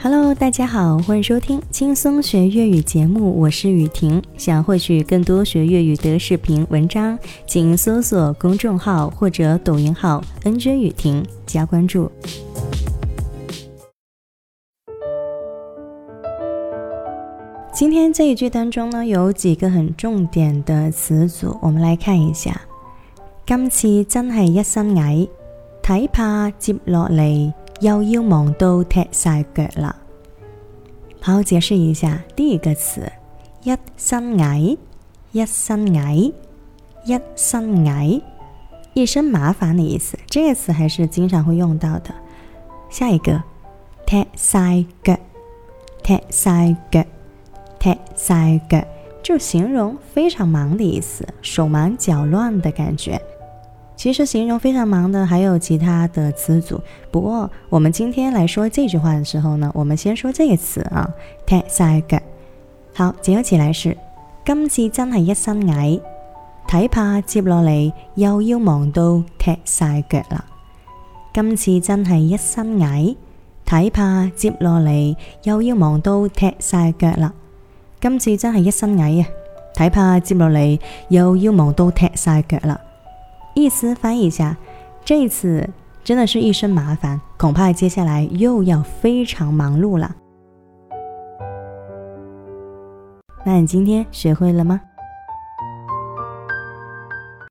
Hello，大家好，欢迎收听轻松学粤语节目，我是雨婷。想获取更多学粤语的视频文章，请搜索公众号或者抖音号 “nj 雨婷”加关注。今天这一句当中呢，有几个很重点的词组，我们来看一下。今次真系一身矮，睇怕接落嚟又要忙到踢晒脚啦。好，解释一下第一个词，一身矮，一身矮，一身矮，一身麻烦的意思。这个词还是经常会用到的。下一个，踢晒脚，踢晒脚，踢晒脚，就形容非常忙的意思，手忙脚乱的感觉。其实形容非常忙的还有其他的词组，不过我们今天来说这句话的时候呢，我们先说这个词啊，踢晒腳。好，结合起来是今次真系一身矮，睇怕接落嚟又要忙到踢晒脚啦。今次真系一身矮，睇怕接落嚟又要忙到踢晒脚啦。今次真系一身矮啊，睇怕接落嚟又要忙到踢晒脚啦。意思翻译一下，这一次真的是一身麻烦，恐怕接下来又要非常忙碌了。那你今天学会了吗？